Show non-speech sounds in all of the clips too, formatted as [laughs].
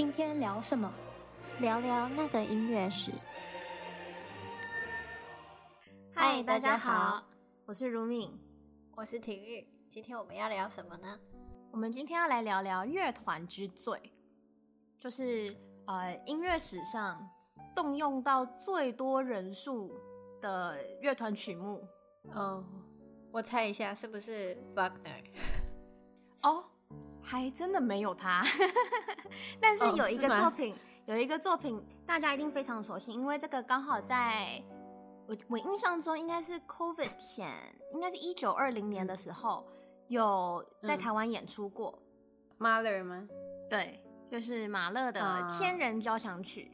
今天聊什么？聊聊那个音乐史。嗨，大家好，我是如敏，我是廷玉。今天我们要聊什么呢？我们今天要来聊聊乐团之最，就是呃音乐史上动用到最多人数的乐团曲目。哦，我猜一下，是不是 Wagner？[laughs] 哦。还真的没有他，[laughs] 但是有一个作品，哦、有一个作品大家一定非常熟悉，因为这个刚好在我我印象中应该是 COVID 前，应该是一九二零年的时候有在台湾演出过。马勒吗？对，就是马勒的《千人交响曲》。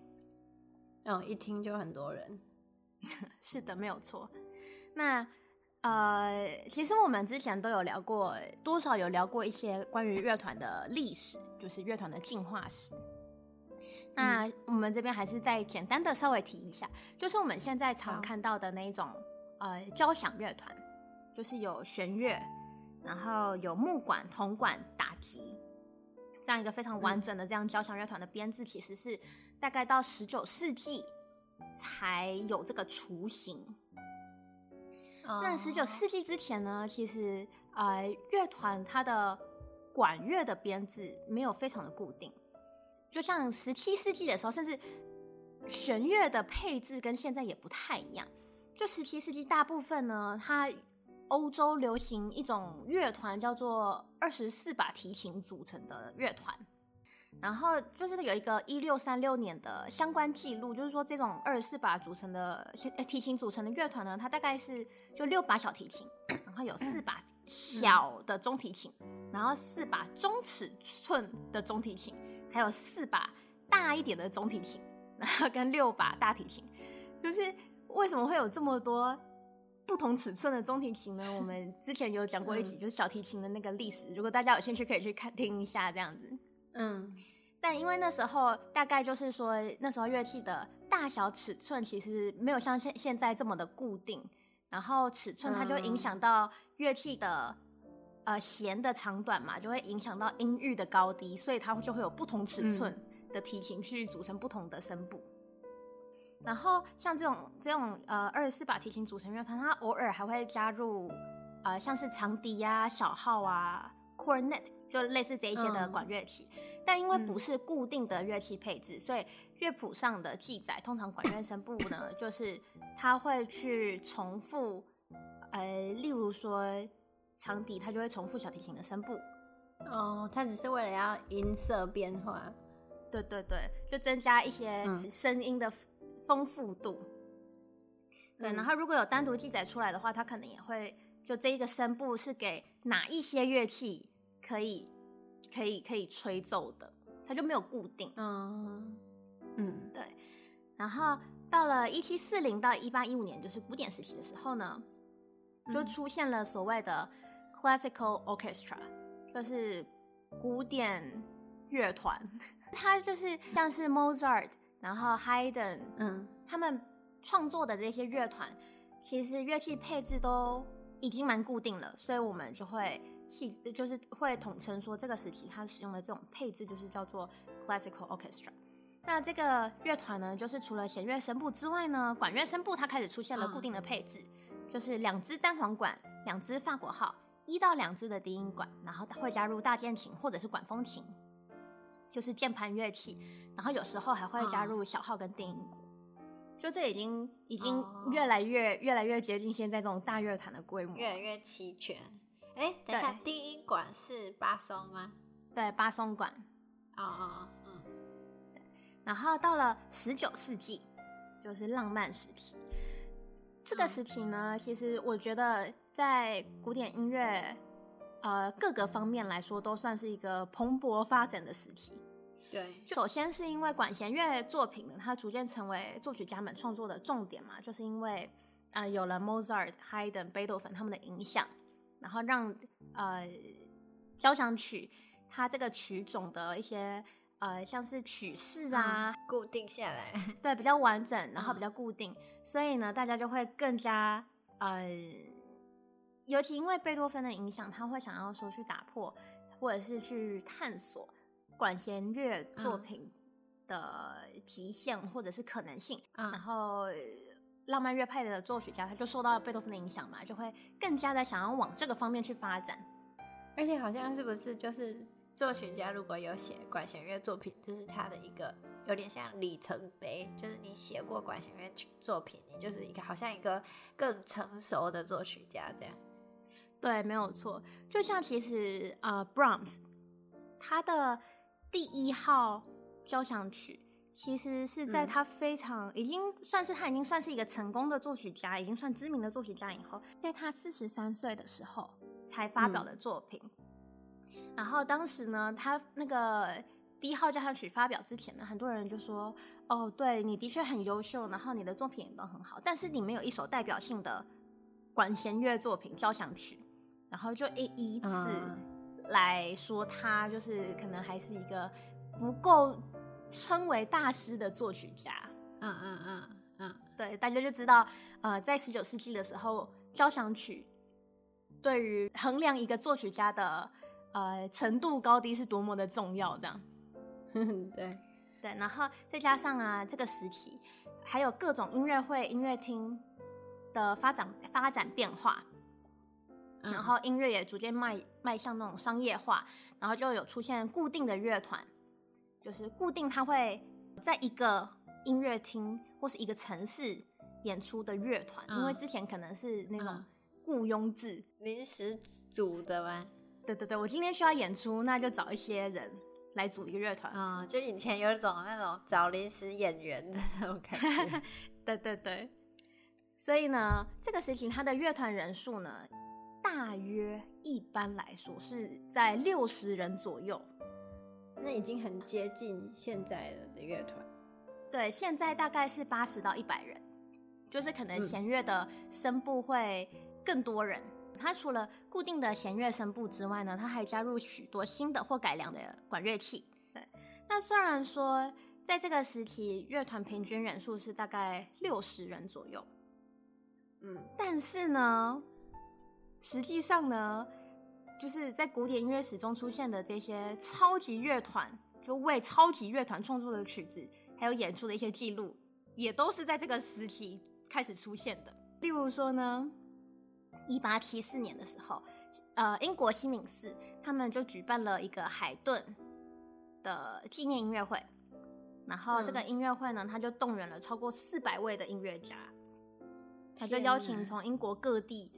嗯，一听就很多人。[laughs] 是的，没有错。那。呃，其实我们之前都有聊过，多少有聊过一些关于乐团的历史，就是乐团的进化史。那我们这边还是再简单的稍微提一下，就是我们现在常看到的那一种呃交响乐团，就是有弦乐，然后有木管、铜管、打击，这样一个非常完整的这样交响乐团的编制，其实是大概到十九世纪才有这个雏形。那十九世纪之前呢，其实呃，乐团它的管乐的编制没有非常的固定，就像十七世纪的时候，甚至弦乐的配置跟现在也不太一样。就十七世纪大部分呢，它欧洲流行一种乐团叫做二十四把提琴组成的乐团。然后就是有一个一六三六年的相关记录，就是说这种二十四把组成的提琴组成的乐团呢，它大概是就六把小提琴，然后有四把小的中提琴，然后四把中尺寸的中提琴，还有四把大一点的中提琴，然后跟六把大提琴。就是为什么会有这么多不同尺寸的中提琴呢？我们之前有讲过一集，就是小提琴的那个历史，如果大家有兴趣，可以去看听一下这样子。嗯，但因为那时候大概就是说，那时候乐器的大小尺寸其实没有像现现在这么的固定，然后尺寸它就影响到乐器的、嗯、呃弦的长短嘛，就会影响到音域的高低，所以它就会有不同尺寸的提琴去组成不同的声部。嗯、然后像这种这种呃二十四把提琴组成乐团，它偶尔还会加入呃像是长笛呀、小号啊、cornet。就类似这一些的管乐器，嗯，但因为不是固定的乐器配置，嗯，所以乐谱上的记载，通常管乐声部呢，就是他会去重复，呃，例如说长笛，它就会重复小提琴的声部。哦，他只是为了要音色变化。对对对，就增加一些声音的丰富度。嗯。对，然后如果有单独记载出来的话，它可能也会就这一个声部是给哪一些乐器。可以，可以，可以吹奏的，它就没有固定。嗯嗯，对。然后到了一七四零到一八一五年，就是古典时期的时候呢，就出现了所谓的 classical orchestra，就是古典乐团。[laughs] 它就是像是 Mozart，然后 Haydn，嗯，他们创作的这些乐团，其实乐器配置都已经蛮固定了，所以我们就会。系就是会统称说，这个时期它使用的这种配置就是叫做 classical orchestra。那这个乐团呢，就是除了弦乐声部之外呢，管乐声部它开始出现了固定的配置，就是两支单簧管、两支法国号、一到两支的低音管，然后会加入大键琴或者是管风琴，就是键盘乐器，然后有时候还会加入小号跟电音鼓。就这已经已经越来越越来越接近现在这种大乐团的规模，越来越齐全。哎，等一下，低音管是巴松吗？对，巴松管。哦哦，嗯。对，然后到了十九世纪，就是浪漫时期。这个时期呢，嗯，其实我觉得在古典音乐，呃，各个方面来说，都算是一个蓬勃发展的时期。对，首先是因为管弦乐作品呢，它逐渐成为作曲家们创作的重点嘛，就是因为呃，有了 Mozart、Haydn、贝多芬他们的影响。然后让呃交响曲它这个曲种的一些呃像是曲式啊、嗯、固定下来，对，比较完整，然后比较固定，嗯、所以呢大家就会更加呃，尤其因为贝多芬的影响，他会想要说去打破或者是去探索管弦乐作品的极限或者是可能性，嗯、然后浪漫乐派的作曲家他就受到贝多芬的影响嘛，就会更加的想要往这个方面去发展。而且好像是不是就是作曲家如果有写管弦乐作品，这是他的一个有点像里程碑，就是你写过管弦乐作品，你就是一个好像一个更成熟的作曲家这样。对，没有错。就像其实呃，Brahms 他的第一号交响曲，其实是在他非常、嗯、已经算是他已经算是一个成功的作曲家，已经算知名的作曲家以后，在他四十三岁的时候才发表的作品。嗯、然后当时呢，他那个第一号交响曲发表之前呢，很多人就说：“哦，对，你的确很优秀，然后你的作品也都很好，但是你没有一首代表性的管弦乐作品交响曲。”然后就以以此来说，他就是可能还是一个不够称为大师的作曲家。嗯嗯嗯嗯，对，大家就知道，呃，在十九世纪的时候，交响曲对于衡量一个作曲家的呃程度高低是多么的重要。这样，[laughs] 对对，然后再加上啊，这个时期还有各种音乐会、音乐厅的发展发展变化。然后音乐也逐渐迈迈向那种商业化，然后就有出现固定的乐团，就是固定他会在一个音乐厅或是一个城市演出的乐团，嗯、因为之前可能是那种雇佣制、临时组的吗？对对对，我今天需要演出，那就找一些人来组一个乐团。嗯，就以前有一种那种找临时演员的那种感觉。[laughs] 对对对，所以呢，这个时期它的乐团人数呢，大约一般来说是在六十人左右，那已经很接近现在的乐团。对，现在大概是八十到一百人，就是可能弦乐的声部会更多人。嗯、它除了固定的弦乐声部之外呢，它还加入许多新的或改良的管乐器。对，那虽然说在这个时期乐团平均人数是大概六十人左右，嗯，但是呢。实际上呢，就是在古典音乐史中出现的这些超级乐团，就为超级乐团创作的曲子，还有演出的一些记录，也都是在这个时期开始出现的。例如说呢，一八七四年的时候，呃，英国西敏寺他们就举办了一个海顿的纪念音乐会，然后这个音乐会呢，他就动员了超过四百位的音乐家，他就邀请从英国各地。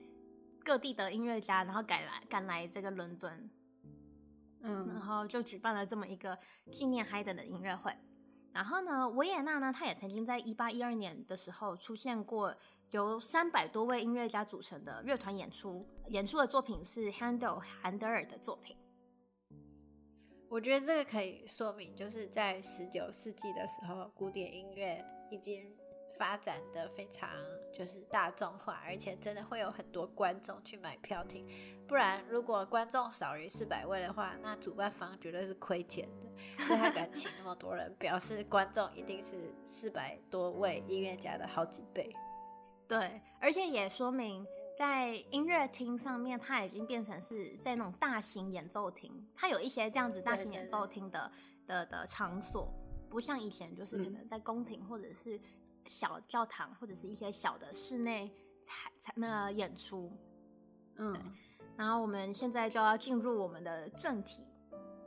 各地的音乐家，然后赶来赶来这个伦敦，嗯，然后就举办了这么一个纪念海顿的音乐会。然后呢，维也纳呢，他也曾经在一八一二年的时候出现过由三百多位音乐家组成的乐团演出，演出的作品是 Handel 韩德尔的作品。我觉得这个可以说明，就是在十九世纪的时候，古典音乐已经。发展的非常就是大众化，而且真的会有很多观众去买票听。不然，如果观众少于四百位的话，那主办方绝对是亏钱的。所以他敢请那么多人，表示观众一定是四百多位音乐家的好几倍。对，而且也说明在音乐厅上面，它已经变成是在那种大型演奏厅，它有一些这样子大型演奏厅的的的场所，不像以前就是可能在宫廷或者是。小教堂或者是一些小的室内才才那演出，嗯，然后我们现在就要进入我们的正题，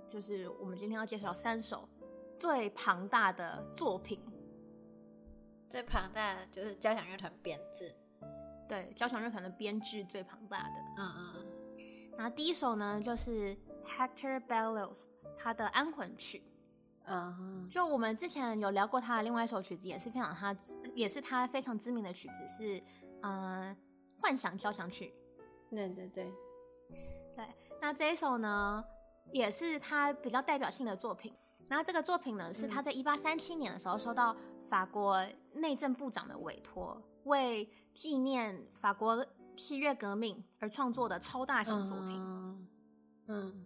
就是我们今天要介绍三首最庞大的作品。最庞大的就是交响乐团编制，对，交响乐团的编制最庞大的，嗯嗯。然后第一首呢，就是 Hector Bellows 他的安魂曲。嗯，就我们之前有聊过他的另外一首曲子，也是非常他，也是他非常知名的曲子，是嗯，幻想交响曲。对对对，对。那这一首呢，也是他比较代表性的作品。然后这个作品呢，是他在一八三七年的时候收到法国内政部长的委托，为纪念法国七月革命而创作的超大型作品。嗯，嗯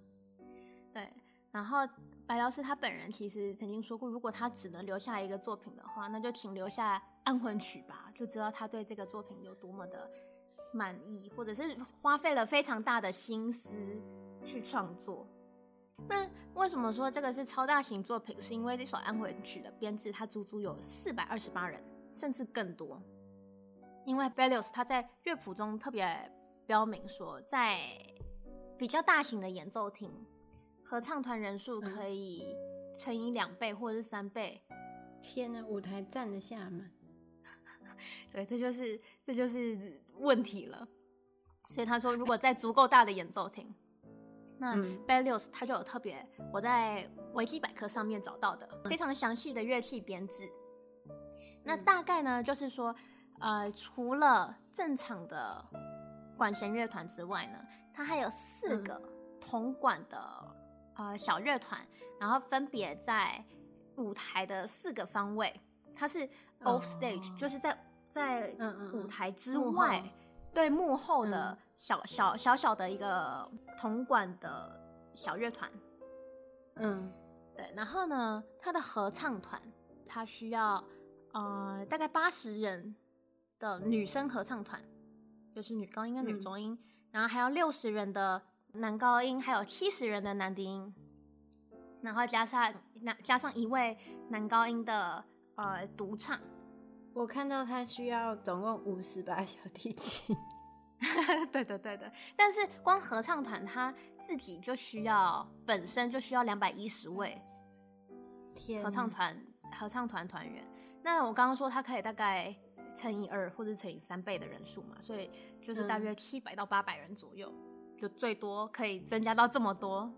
对。然后。白辽士他本人其实曾经说过，如果他只能留下一个作品的话，那就请留下安魂曲吧，就知道他对这个作品有多么的满意，或者是花费了非常大的心思去创作。那为什么说这个是超大型作品？是因为这首安魂曲的编制，它足足有四百二十八人，甚至更多。因为 Berlioz 他在乐谱中特别标明说，在比较大型的演奏厅，合唱团人数可以乘以两倍或者是三倍。天哪，舞台站得下吗？[laughs] 对，这就是这就是问题了。所以他说，如果在足够大的演奏厅，那 Berlioz 他就有特别，我在维基百科上面找到的非常详细的乐器编制。那大概呢，就是说，呃，除了正常的管弦乐团之外呢，它还有四个铜管的呃小乐团，然后分别在舞台的四个方位。它是 off stage，就是在在舞台之外。对幕后的小、嗯、小小小的一个铜管的小乐团，嗯，对，然后呢，他的合唱团，他需要呃大概八十人的女生合唱团，就是女高音跟女中音，嗯、然后还有六十人的男高音，还有七十人的男低音，然后加上男加上一位男高音的呃独唱。我看到他需要总共五十把小提琴，[laughs] 对的对的，但是光合唱团他自己就需要本身就需要两百一十位，天，合唱团合唱团团员。那我刚刚说他可以大概乘以二或者乘以三倍的人数嘛，所以就是大约七百到八百人左右，嗯，就最多可以增加到这么多。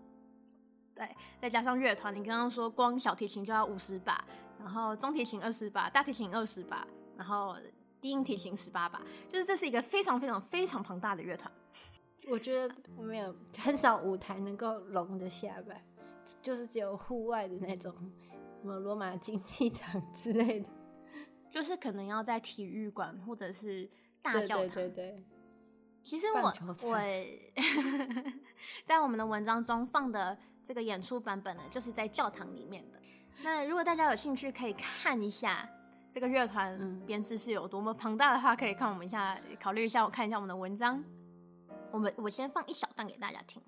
对，再加上乐团，你刚刚说光小提琴就要五十把。然后中提琴二十把，大提琴二十把，然后低音提琴十八把，就是这是一个非常非常非常庞大的乐团。我觉得我没有很少舞台能够容得下吧，就是只有户外的那种，什么罗马竞技场之类的，就是可能要在体育馆或者是大教堂。对对对对。其实我我 [laughs] 在我们的文章中放的这个演出版本呢，就是在教堂里面的。那如果大家有兴趣，可以看一下这个乐团编制是有多么庞大的话，可以看我们一下，考虑一下，我看一下我们的文章。我们我先放一小段给大家听。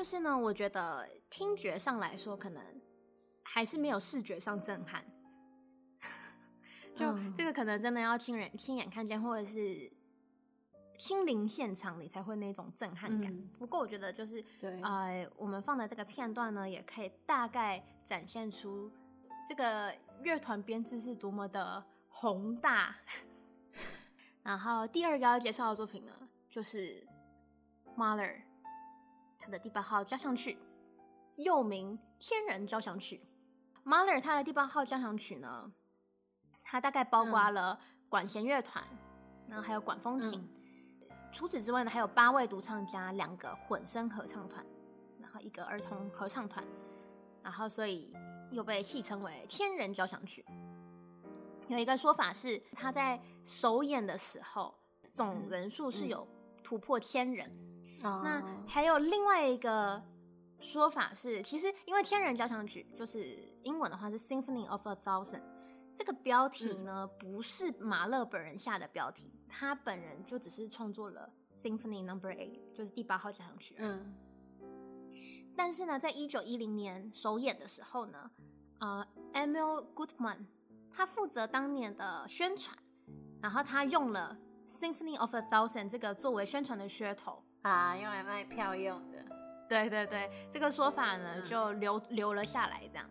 就是呢，我觉得听觉上来说，可能还是没有视觉上震撼。[laughs] 就这个可能真的要亲人亲眼看见，或者是亲临现场，你才会那种震撼感。嗯、不过我觉得就是，对呃，我们放的这个片段呢，也可以大概展现出这个乐团编制是多么的宏大。[laughs] 然后第二个要介绍的作品呢，就是 Mahler。他的第八号交响曲，又名《天人交响曲》。Mahler 他的第八号交响曲呢，它大概包括了管弦乐团，嗯、然后还有管风琴。嗯、除此之外呢，还有八位独唱家，两个混声合唱团，然后一个儿童合唱团，然后所以又被戏称为《天人交响曲》。有一个说法是，他在首演的时候，总人数是有突破千人。那还有另外一个说法是，其实因为《天人交响曲》就是英文的话是 Symphony of a Thousand，这个标题呢不是马勒本人下的标题，他本人就只是创作了 Symphony Number Eight，就是第八号交响曲。嗯。但是呢，在一九一零年首演的时候呢，呃，Emil Goodman 他负责当年的宣传，然后他用了 Symphony of a Thousand 这个作为宣传的噱头。啊，用来卖票用的，对对对，这个说法呢、嗯、就留留了下来，这样。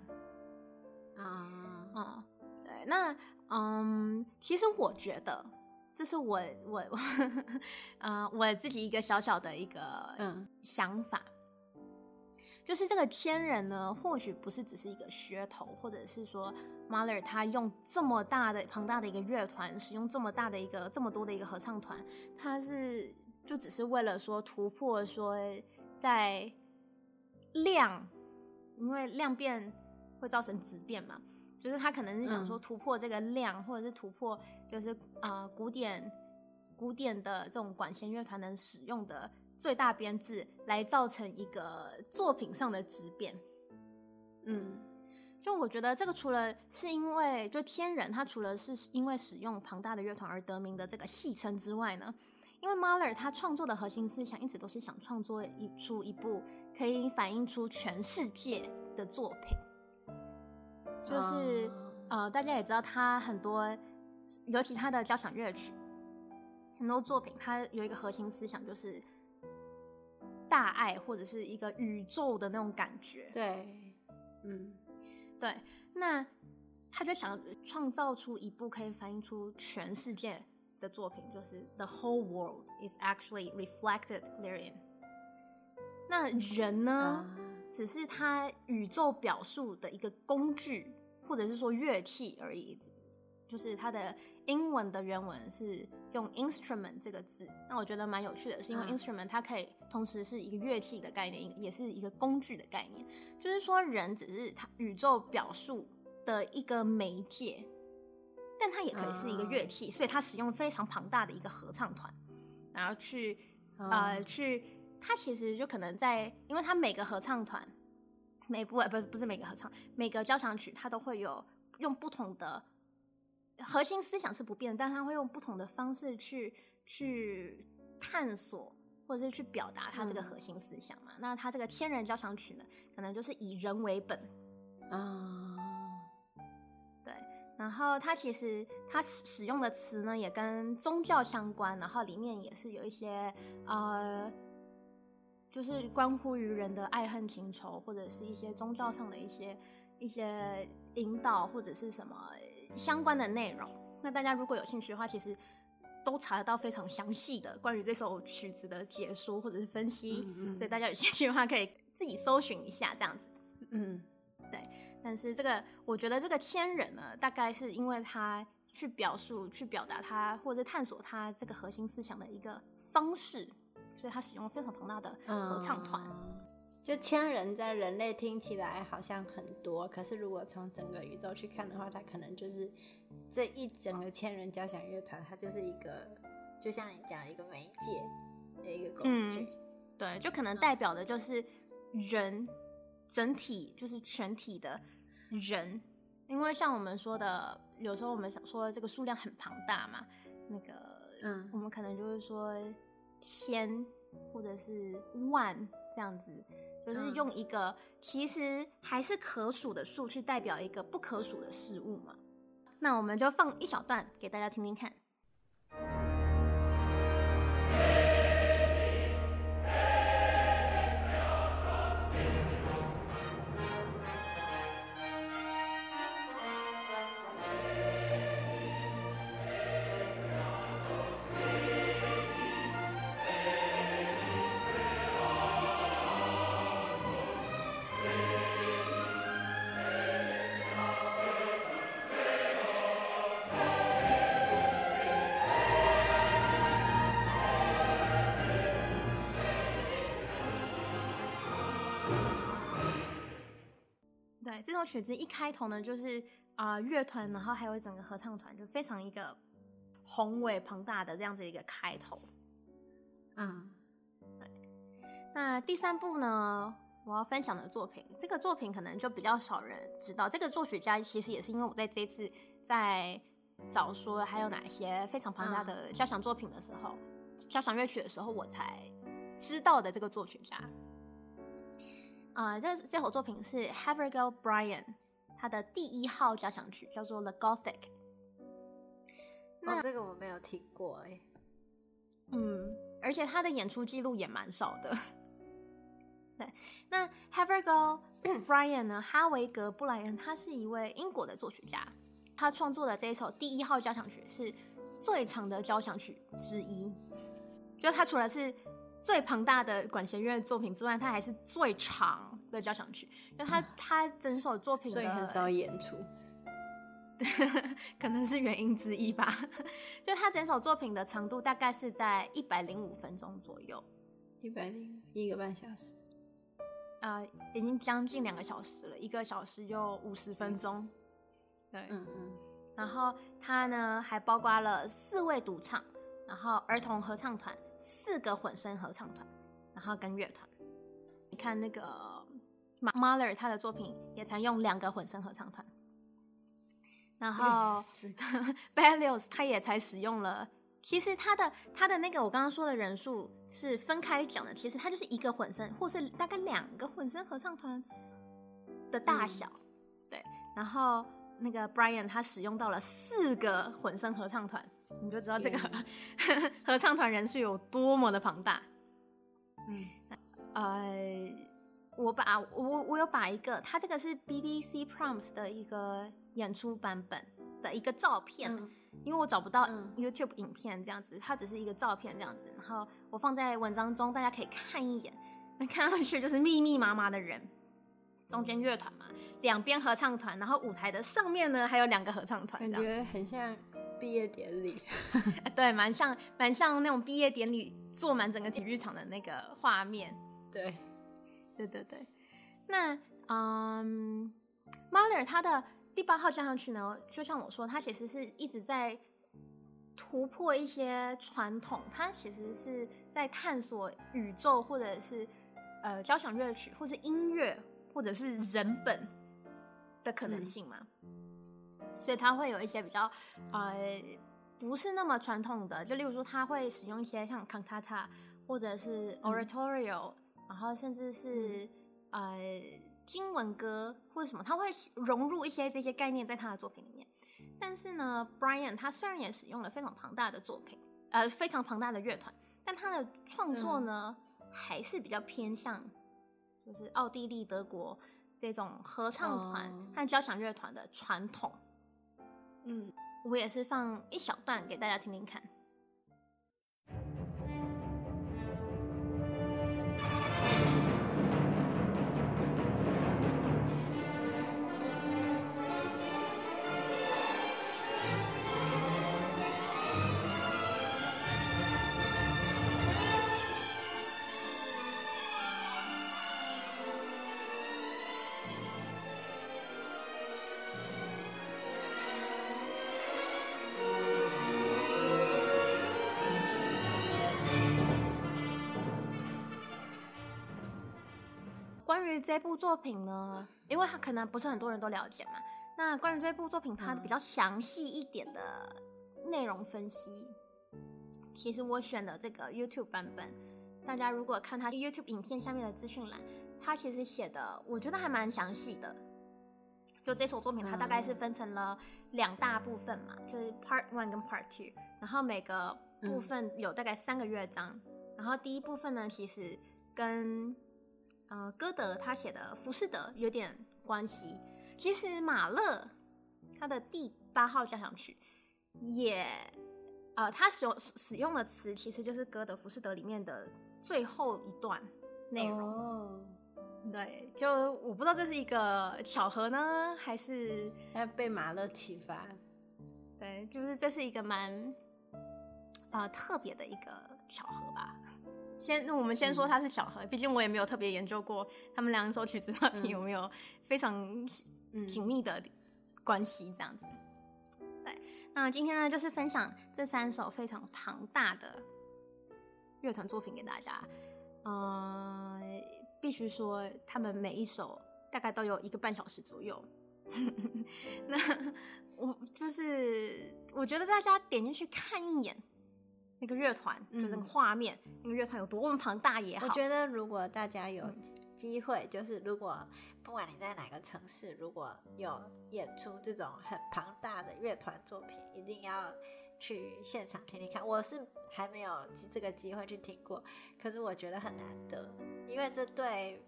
嗯嗯，对，那嗯，其实我觉得这是我我我，嗯、[laughs] 呃，我自己一个小小的一个嗯想法，嗯、就是这个天人呢，或许不是只是一个噱头，或者是说 Mahler 他用这么大的庞大的一个乐团，使用这么大的一个这么多的一个合唱团，他是。就只是为了说突破说在量，因为量变会造成质变嘛，就是他可能是想说突破这个量，嗯、或者是突破就是啊、呃、古典古典的这种管弦乐团能使用的最大编制，来造成一个作品上的质变。嗯，就我觉得这个除了是因为就天人，他除了是因为使用庞大的乐团而得名的这个戏称之外呢，因为 Mahler 他创作的核心思想一直都是想创作一出一部可以反映出全世界的作品，就是、uh... 呃，大家也知道他很多，尤其他的交响乐曲，很多作品，他有一个核心思想就是大爱或者是一个宇宙的那种感觉，对。嗯，对，那他就想创造出一部可以反映出全世界的作品，就是 The whole world is actually reflected therein。那人呢，uh... 只是他宇宙表述的一个工具，或者是说乐器而已。就是它的英文的原文是用 instrument 这个字，那我觉得蛮有趣的，是因为 instrument 它可以同时是一个乐器的概念，也是一个工具的概念。就是说，人只是它宇宙表述的一个媒介，但它也可以是一个乐器，所以它使用非常庞大的一个合唱团，然后去呃去，它其实就可能在，因为它每个合唱团，每部不不是每个合唱，每个交响曲它都会有用不同的。核心思想是不变，但它会用不同的方式去去探索，或者是去表达他这个核心思想嘛。嗯、那他这个天人交响曲呢，可能就是以人为本。啊、然后它其实它使用的词呢，也跟宗教相关，然后里面也是有一些呃，就是关乎于人的爱恨情仇，或者是一些宗教上的一些一些引导，或者是什么。相关的内容，那大家如果有兴趣的话，其实都查得到非常详细的关于这首曲子的解说或者是分析，嗯嗯，所以大家有兴趣的话可以自己搜寻一下这样子。嗯，对。但是这个，我觉得这个千人呢，大概是因为他去表述、去表达他或者探索他这个核心思想的一个方式，所以他使用非常庞大的合唱团。嗯就千人在人类听起来好像很多，可是如果从整个宇宙去看的话，它可能就是这一整个千人交响乐团，它就是一个，就像你讲一个媒介的一个工具。嗯，对，就可能代表的就是人整体，就是全体的人，因为像我们说的，有时候我们想说这个数量很庞大嘛，那个，嗯，我们可能就是说千或者是万这样子。就是用一个其实还是可数的数去代表一个不可数的事物嘛。那我们就放一小段给大家听听看。曲子一开头呢，就是啊乐团，然后还有整个合唱团，就非常一个宏伟庞大的这样子一个开头。嗯，对。那第三部呢，我要分享的作品，这个作品可能就比较少人知道。这个作曲家其实也是因为我在这次在找说还有哪些非常庞大的交响作品的时候，嗯、交响乐曲的时候，我才知道的这个作曲家。啊、呃，这这首作品是 Havergal Brian 他的第一号交响曲，叫做 The Gothic。那、哦、这个我没有听过哎。嗯，而且他的演出记录也蛮少的。[laughs] 对，那 Havergal [coughs] Brian 呢？哈维格布莱恩，他是一位英国的作曲家，他创作的这一首第一号交响曲是最长的交响曲之一，就他除了是。最庞大的管弦乐作品之外，它还是最长的交响曲。因为它它整首作品，所以很少演出。[laughs] 可能是原因之一吧。[laughs] 就他整首作品的长度大概是在一百零五分钟左右，一百零一个半小时，呃，已经将近两个小时了，一个小时就五十分钟。对，嗯嗯。然后他呢还包括了四位独唱，然后儿童合唱团，四个混声合唱团，然后跟乐团。你看那个 Mahler 他的作品也才用两个混声合唱团。然后 [laughs] Berlioz 他也才使用了，其实他的他的那个我刚刚说的人数是分开讲的，其实他就是一个混声，或是大概两个混声合唱团的大小，嗯、对。然后那个 Brian 他使用到了四个混声合唱团，你就知道这个 [laughs] 合唱团人数有多么的庞大。嗯，呃，我把我我有把一个，它这个是 BBC Proms 的一个。演出版本的一个照片，嗯、因为我找不到 YouTube 影片这样子，嗯、它只是一个照片这样子，然后我放在文章中，大家可以看一眼。那看上去就是密密麻麻的人，中间乐团嘛，两边合唱团，然后舞台的上面呢还有两个合唱团，感觉很像毕业典礼。[laughs] 对，蛮像蛮像那种毕业典礼坐满整个体育场的那个画面。对，对对对。那嗯，Mahler 他的。第八号交响曲呢，就像我说，他其实是一直在突破一些传统，他其实是在探索宇宙，或者是呃交响乐曲，或是音乐，或者是人本的可能性嘛。嗯、所以它会有一些比较呃不是那么传统的，就例如说，它会使用一些像 cantata 或者是 oratorio，、嗯、然后甚至是、嗯、呃。经文歌或者什么，他会融入一些这些概念在他的作品里面。但是呢，Brian 他虽然也使用了非常庞大的作品，呃，非常庞大的乐团，但他的创作呢，嗯、还是比较偏向就是奥地利、德国这种合唱团和交响乐团的传统。嗯，我也是放一小段给大家听听看。这部作品呢，因为它可能不是很多人都了解嘛。那关于这部作品，它比较详细一点的内容分析，其实我选的这个 YouTube 版本，大家如果看它 YouTube 影片下面的资讯栏，它其实写的我觉得还蛮详细的。就这首作品，它大概是分成了两大部分嘛，就是 Part One 跟 Part Two，然后每个部分有大概三个乐章。然后第一部分呢，其实跟呃，歌德他写的《浮士德》有点关系。其实马勒他的第八号交响曲也，呃，他使用使用的词其实就是歌德《浮士德》里面的最后一段内容。哦，对，就我不知道这是一个巧合呢，还是要被马勒启发？对，就是这是一个蛮呃特别的一个巧合吧。先，那我们先说它是巧合，毕、嗯、竟我也没有特别研究过他们两首曲子到底有没有非常紧密的关系这样子。嗯、对，那今天呢，就是分享这三首非常庞大的乐团作品给大家。嗯、呃，必须说，他们每一首大概都有一个半小时左右。[laughs] 那我就是，我觉得大家点进去看一眼。那个乐团，就那个画面，嗯、那个乐团有多么庞大也好。我觉得如果大家有机会，嗯、就是如果不管你在哪个城市，如果有演出这种很庞大的乐团作品，一定要去现场听听看。我是还没有这个机会去听过，可是我觉得很难得，因为这对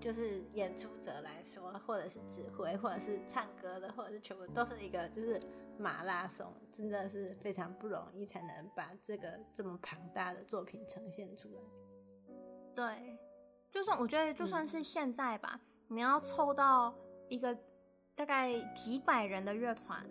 就是演出者来说，或者是指挥，或者是唱歌的，或者是全部都是一个就是。马拉松真的是非常不容易，才能把这个这么庞大的作品呈现出来。对，就算我觉得就算是现在吧，嗯、你要凑到一个大概几百人的乐团，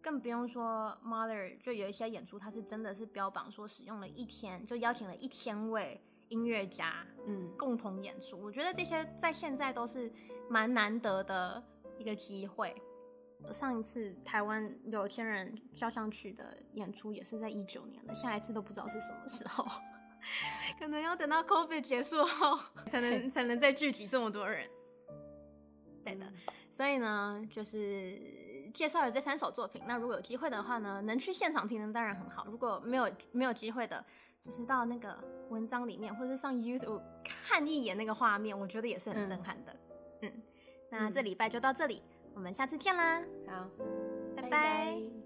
更不用说 Mother，就有一些演出，它是真的是标榜说使用了一天，就邀请了一千位音乐家，嗯，共同演出。我觉得这些在现在都是蛮难得的一个机会。上一次台湾有千人交响曲的演出也是在一九年了，下一次都不知道是什么时候，[laughs] 可能要等到 COVID 结束后才能 [laughs] 才能再聚集这么多人。对的，所以呢，就是介绍了这三首作品。那如果有机会的话呢，能去现场听的当然很好。如果没有没有机会的，就是到那个文章里面，或者上 YouTube 看一眼那个画面，我觉得也是很震撼的。嗯，嗯，那这礼拜就到这里，我们下次见啦。好，拜拜。拜拜。